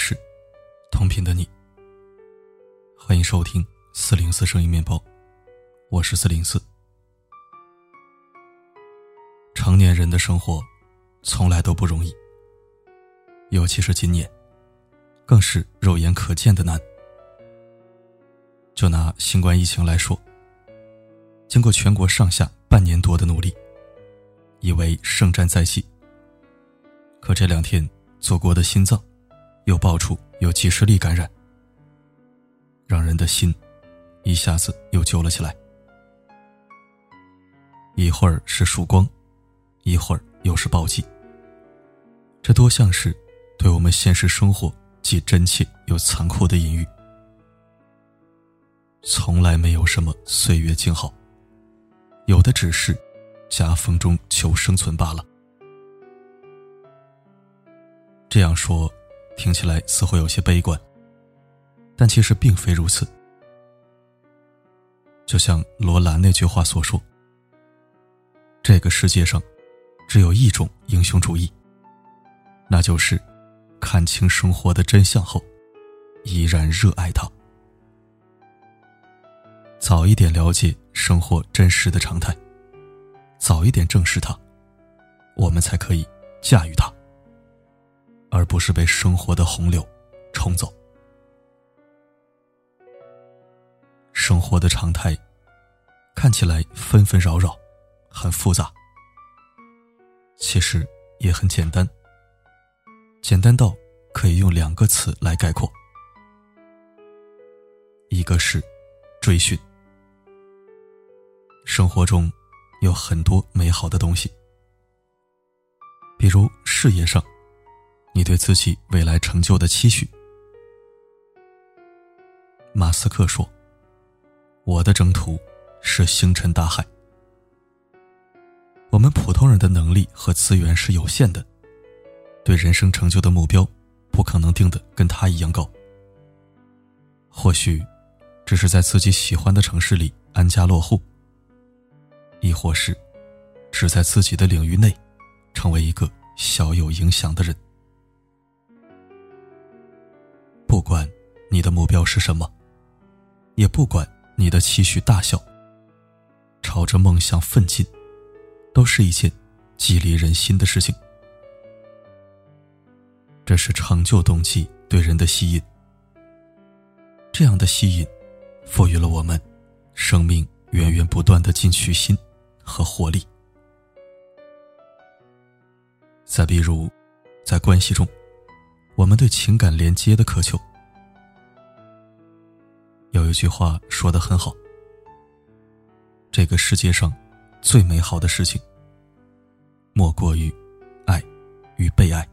是，同频的你。欢迎收听四零四声音面包，我是四零四。成年人的生活从来都不容易，尤其是今年，更是肉眼可见的难。就拿新冠疫情来说，经过全国上下半年多的努力，以为胜战在即。可这两天，祖国的心脏又爆出有几十例感染，让人的心一下子又揪了起来。一会儿是曙光，一会儿又是暴击。这多像是对我们现实生活既真切又残酷的隐喻。从来没有什么岁月静好，有的只是夹缝中求生存罢了。这样说，听起来似乎有些悲观，但其实并非如此。就像罗兰那句话所说：“这个世界上，只有一种英雄主义，那就是看清生活的真相后，依然热爱它。早一点了解生活真实的常态，早一点正视它，我们才可以驾驭它。”而不是被生活的洪流冲走。生活的常态看起来纷纷扰扰，很复杂，其实也很简单，简单到可以用两个词来概括：一个是追寻。生活中有很多美好的东西，比如事业上。你对自己未来成就的期许。马斯克说：“我的征途是星辰大海。”我们普通人的能力和资源是有限的，对人生成就的目标不可能定的跟他一样高。或许，只是在自己喜欢的城市里安家落户，亦或是，只在自己的领域内，成为一个小有影响的人。管你的目标是什么，也不管你的期许大小，朝着梦想奋进，都是一件激励人心的事情。这是成就动机对人的吸引，这样的吸引，赋予了我们生命源源不断的进取心和活力。再比如，在关系中。我们对情感连接的渴求，有一句话说的很好：这个世界上最美好的事情，莫过于爱与被爱。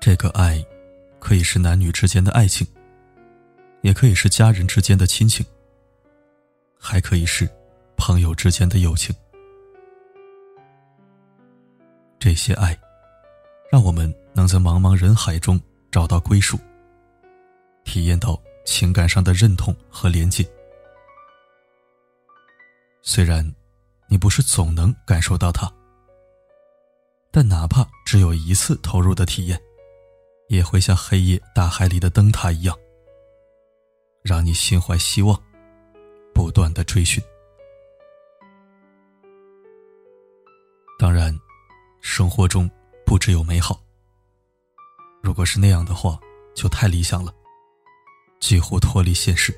这个爱，可以是男女之间的爱情，也可以是家人之间的亲情，还可以是朋友之间的友情。这些爱。让我们能在茫茫人海中找到归属，体验到情感上的认同和连接。虽然你不是总能感受到它，但哪怕只有一次投入的体验，也会像黑夜大海里的灯塔一样，让你心怀希望，不断的追寻。当然，生活中。不只有美好。如果是那样的话，就太理想了，几乎脱离现实。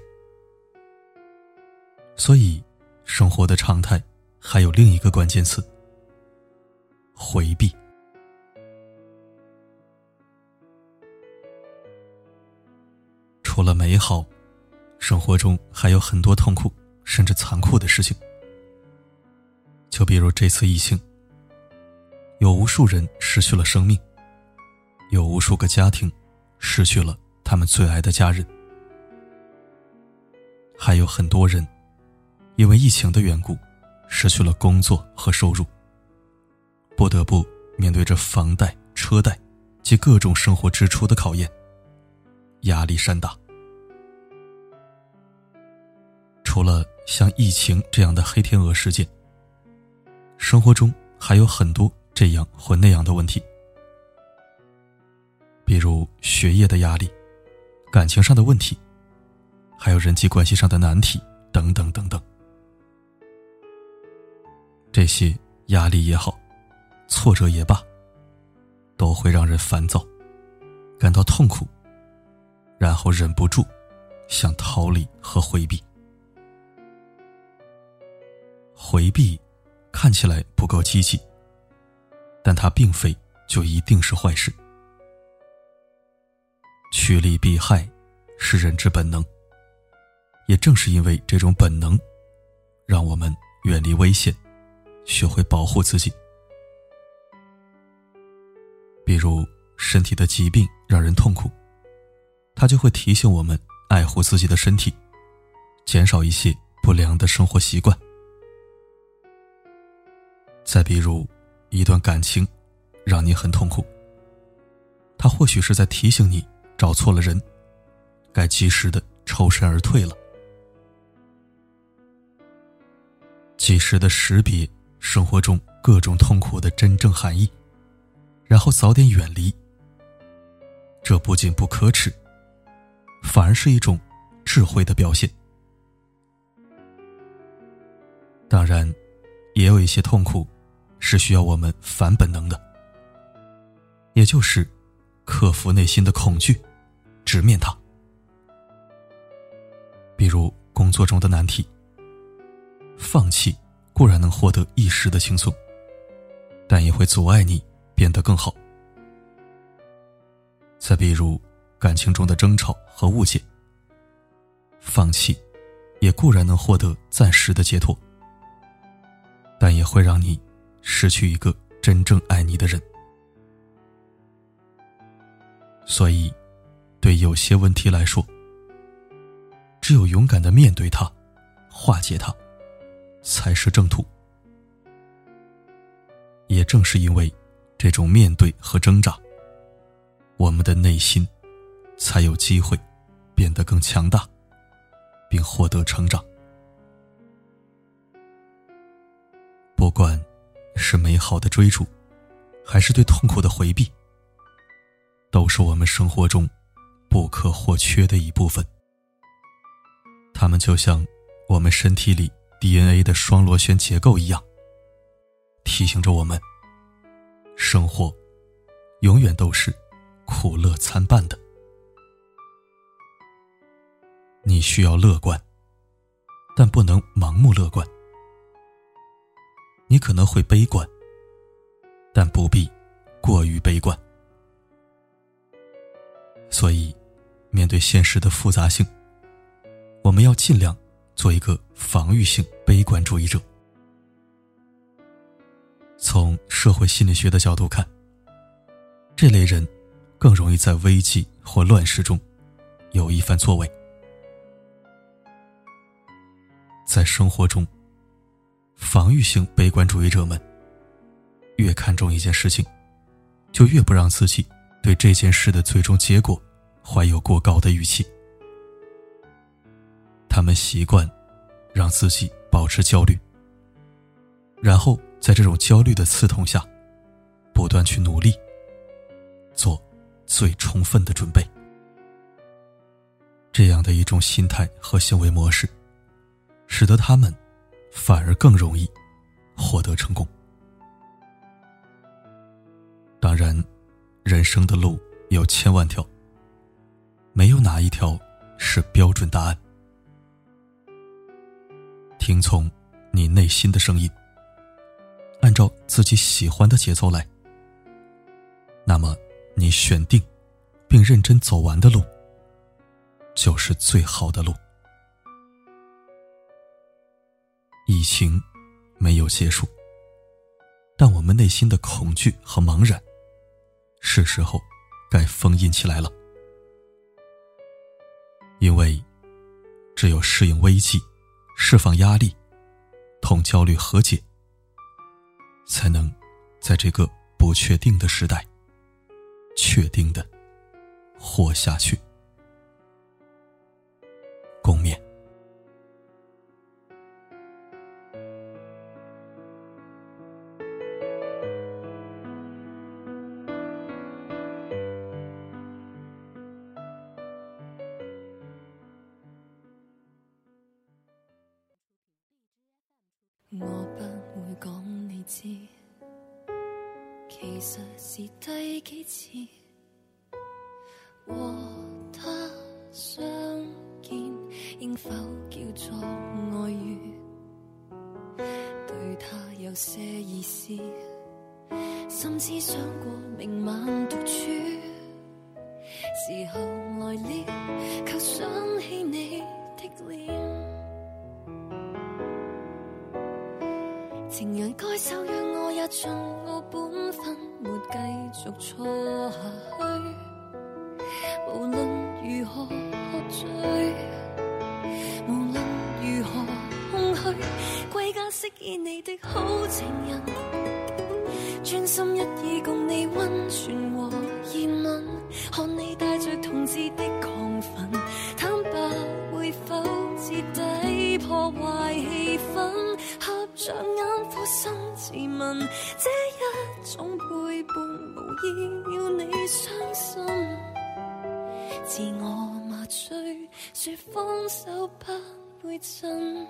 所以，生活的常态还有另一个关键词：回避。除了美好，生活中还有很多痛苦甚至残酷的事情。就比如这次疫情。有无数人失去了生命，有无数个家庭失去了他们最爱的家人，还有很多人因为疫情的缘故失去了工作和收入，不得不面对着房贷、车贷及各种生活支出的考验，压力山大。除了像疫情这样的黑天鹅事件，生活中还有很多。这样或那样的问题，比如学业的压力、感情上的问题，还有人际关系上的难题等等等等。这些压力也好，挫折也罢，都会让人烦躁，感到痛苦，然后忍不住想逃离和回避。回避看起来不够积极，但它并非就一定是坏事。趋利避害是人之本能，也正是因为这种本能，让我们远离危险，学会保护自己。比如身体的疾病让人痛苦，它就会提醒我们爱护自己的身体，减少一些不良的生活习惯。再比如，一段感情让你很痛苦，他或许是在提醒你找错了人，该及时的抽身而退了。及时的识别生活中各种痛苦的真正含义，然后早点远离。这不仅不可耻，反而是一种智慧的表现。当然，也有一些痛苦。是需要我们反本能的，也就是克服内心的恐惧，直面它。比如工作中的难题，放弃固然能获得一时的轻松，但也会阻碍你变得更好。再比如感情中的争吵和误解，放弃也固然能获得暂时的解脱，但也会让你。失去一个真正爱你的人，所以，对有些问题来说，只有勇敢的面对它，化解它，才是正途。也正是因为这种面对和挣扎，我们的内心才有机会变得更强大，并获得成长。不管。是美好的追逐，还是对痛苦的回避，都是我们生活中不可或缺的一部分。它们就像我们身体里 DNA 的双螺旋结构一样，提醒着我们：生活永远都是苦乐参半的。你需要乐观，但不能盲目乐观。你可能会悲观，但不必过于悲观。所以，面对现实的复杂性，我们要尽量做一个防御性悲观主义者。从社会心理学的角度看，这类人更容易在危机或乱世中有一番作为。在生活中。防御性悲观主义者们越看重一件事情，就越不让自己对这件事的最终结果怀有过高的预期。他们习惯让自己保持焦虑，然后在这种焦虑的刺痛下，不断去努力，做最充分的准备。这样的一种心态和行为模式，使得他们。反而更容易获得成功。当然，人生的路有千万条，没有哪一条是标准答案。听从你内心的声音，按照自己喜欢的节奏来，那么你选定并认真走完的路，就是最好的路。疫情没有结束，但我们内心的恐惧和茫然，是时候该封印起来了。因为只有适应危机、释放压力、同焦虑和解，才能在这个不确定的时代，确定的活下去。共勉。其实是第几次和他相见，应否叫做外遇？对他有些意思，甚至想过明晚独处。时候来了，却想起你的脸。情人该守约，我也尽我本继续错下去。无论如何喝醉，无论如何空虚，归家饰演你的好情人，专心一意共你温存和热吻，看你带着同志的亢奋，坦白会否彻底破坏气？着眼苦心自问，这一种背叛无意要你伤心。自我麻醉，说放手不会真。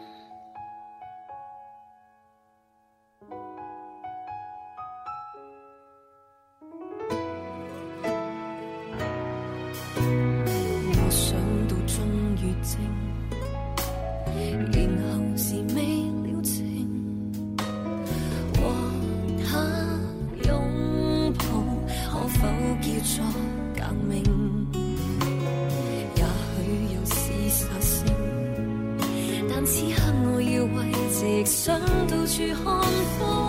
到处看风。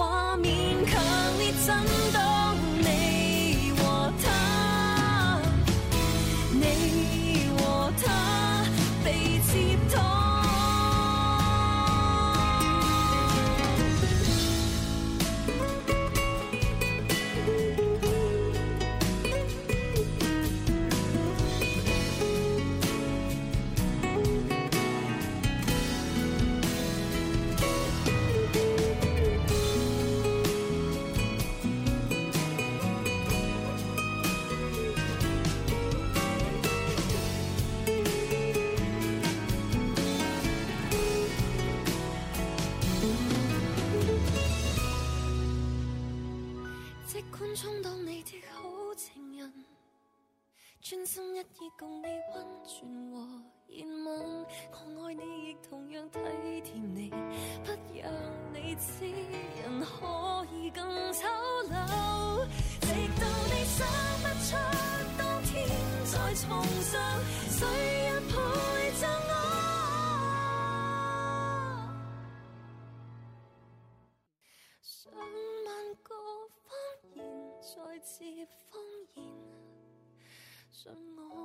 我勉强你怎共你温存和热吻。我爱你，亦同样体贴你，不让你知人可以更丑陋。直到你想不出当天再重上，谁人陪着我？上万个谎言。再接谎言，信我。